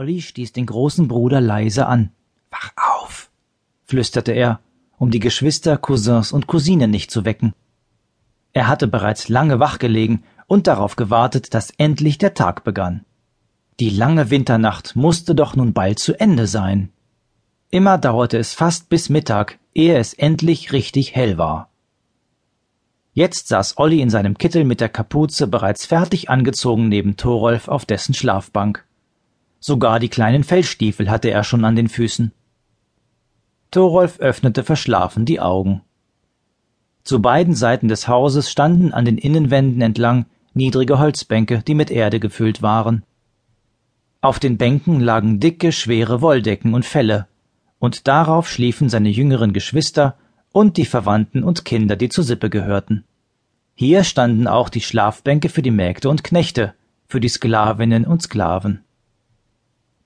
Olli stieß den großen Bruder leise an. Wach auf, flüsterte er, um die Geschwister, Cousins und Cousinen nicht zu wecken. Er hatte bereits lange wachgelegen und darauf gewartet, dass endlich der Tag begann. Die lange Winternacht musste doch nun bald zu Ende sein. Immer dauerte es fast bis Mittag, ehe es endlich richtig hell war. Jetzt saß Olli in seinem Kittel mit der Kapuze bereits fertig angezogen neben Thorolf auf dessen Schlafbank. Sogar die kleinen Fellstiefel hatte er schon an den Füßen. Thorolf öffnete verschlafen die Augen. Zu beiden Seiten des Hauses standen an den Innenwänden entlang niedrige Holzbänke, die mit Erde gefüllt waren. Auf den Bänken lagen dicke, schwere Wolldecken und Felle, und darauf schliefen seine jüngeren Geschwister und die Verwandten und Kinder, die zur Sippe gehörten. Hier standen auch die Schlafbänke für die Mägde und Knechte, für die Sklavinnen und Sklaven.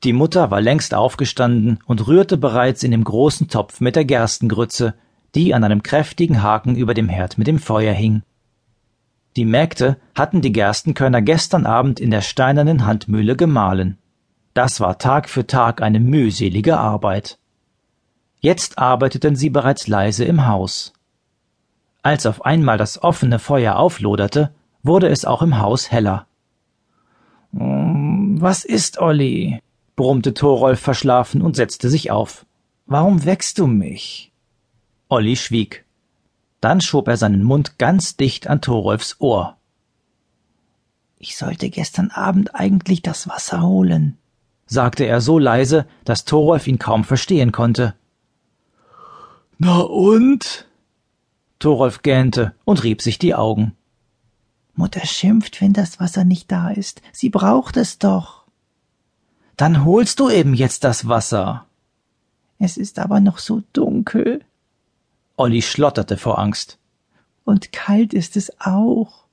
Die Mutter war längst aufgestanden und rührte bereits in dem großen Topf mit der Gerstengrütze, die an einem kräftigen Haken über dem Herd mit dem Feuer hing. Die Mägde hatten die Gerstenkörner gestern Abend in der steinernen Handmühle gemahlen. Das war Tag für Tag eine mühselige Arbeit. Jetzt arbeiteten sie bereits leise im Haus. Als auf einmal das offene Feuer aufloderte, wurde es auch im Haus heller. Was ist, Olli? Brummte Thorolf verschlafen und setzte sich auf. Warum weckst du mich? Olli schwieg. Dann schob er seinen Mund ganz dicht an Thorolfs Ohr. Ich sollte gestern Abend eigentlich das Wasser holen, sagte er so leise, dass Thorolf ihn kaum verstehen konnte. Na und? Thorolf gähnte und rieb sich die Augen. Mutter schimpft, wenn das Wasser nicht da ist. Sie braucht es doch. Dann holst du eben jetzt das Wasser. Es ist aber noch so dunkel. Olli schlotterte vor Angst. Und kalt ist es auch.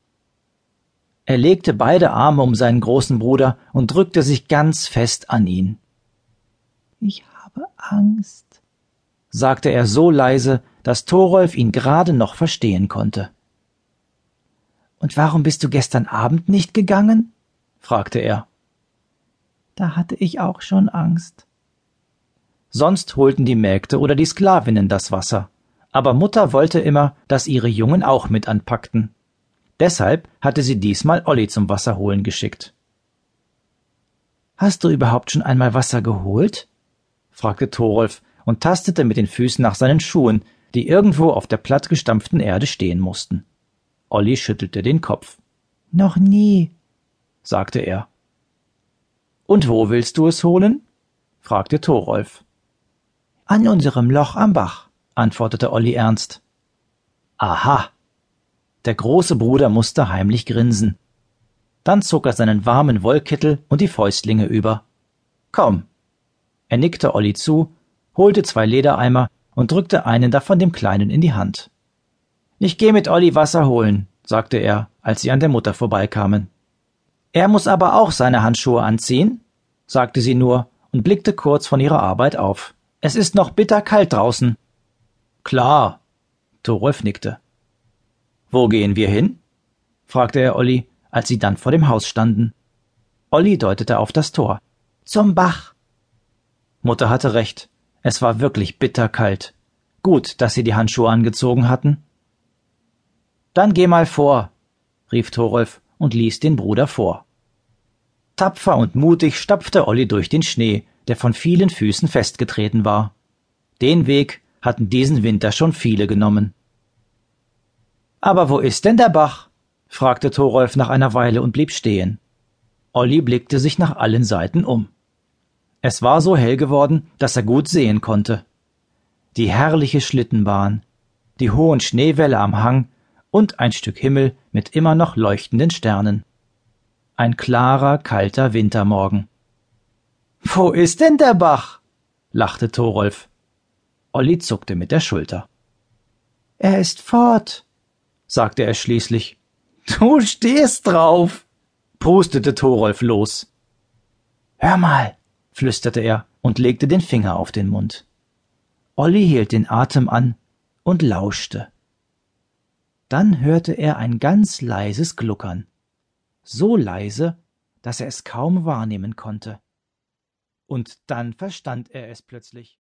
Er legte beide Arme um seinen großen Bruder und drückte sich ganz fest an ihn. Ich habe Angst, sagte er so leise, dass Thorolf ihn gerade noch verstehen konnte. Und warum bist du gestern Abend nicht gegangen? fragte er. Da hatte ich auch schon Angst. Sonst holten die Mägde oder die Sklavinnen das Wasser, aber Mutter wollte immer, dass ihre Jungen auch mit anpackten. Deshalb hatte sie diesmal Olli zum Wasserholen geschickt. Hast du überhaupt schon einmal Wasser geholt? fragte Thorolf und tastete mit den Füßen nach seinen Schuhen, die irgendwo auf der plattgestampften Erde stehen mussten. Olli schüttelte den Kopf. Noch nie, sagte er. Und wo willst du es holen? fragte Thorolf. An unserem Loch am Bach, antwortete Olli ernst. Aha. Der große Bruder musste heimlich grinsen. Dann zog er seinen warmen Wollkittel und die Fäustlinge über. Komm. Er nickte Olli zu, holte zwei Ledereimer und drückte einen davon dem Kleinen in die Hand. Ich geh mit Olli Wasser holen, sagte er, als sie an der Mutter vorbeikamen. Er muss aber auch seine Handschuhe anziehen, sagte sie nur und blickte kurz von ihrer Arbeit auf. Es ist noch bitterkalt draußen. Klar. Thorolf nickte. Wo gehen wir hin? fragte er Olli, als sie dann vor dem Haus standen. Olli deutete auf das Tor. Zum Bach. Mutter hatte recht. Es war wirklich bitterkalt. Gut, dass sie die Handschuhe angezogen hatten. Dann geh mal vor, rief Thorolf und ließ den Bruder vor. Tapfer und mutig stapfte Olli durch den Schnee, der von vielen Füßen festgetreten war. Den Weg hatten diesen Winter schon viele genommen. Aber wo ist denn der Bach? fragte Thorolf nach einer Weile und blieb stehen. Olli blickte sich nach allen Seiten um. Es war so hell geworden, dass er gut sehen konnte. Die herrliche Schlittenbahn, die hohen Schneewälle am Hang und ein Stück Himmel mit immer noch leuchtenden Sternen. Ein klarer, kalter Wintermorgen. Wo ist denn der Bach? lachte Thorolf. Olli zuckte mit der Schulter. Er ist fort, sagte er schließlich. Du stehst drauf, prustete Thorolf los. Hör mal, flüsterte er und legte den Finger auf den Mund. Olli hielt den Atem an und lauschte. Dann hörte er ein ganz leises Gluckern, so leise, dass er es kaum wahrnehmen konnte. Und dann verstand er es plötzlich.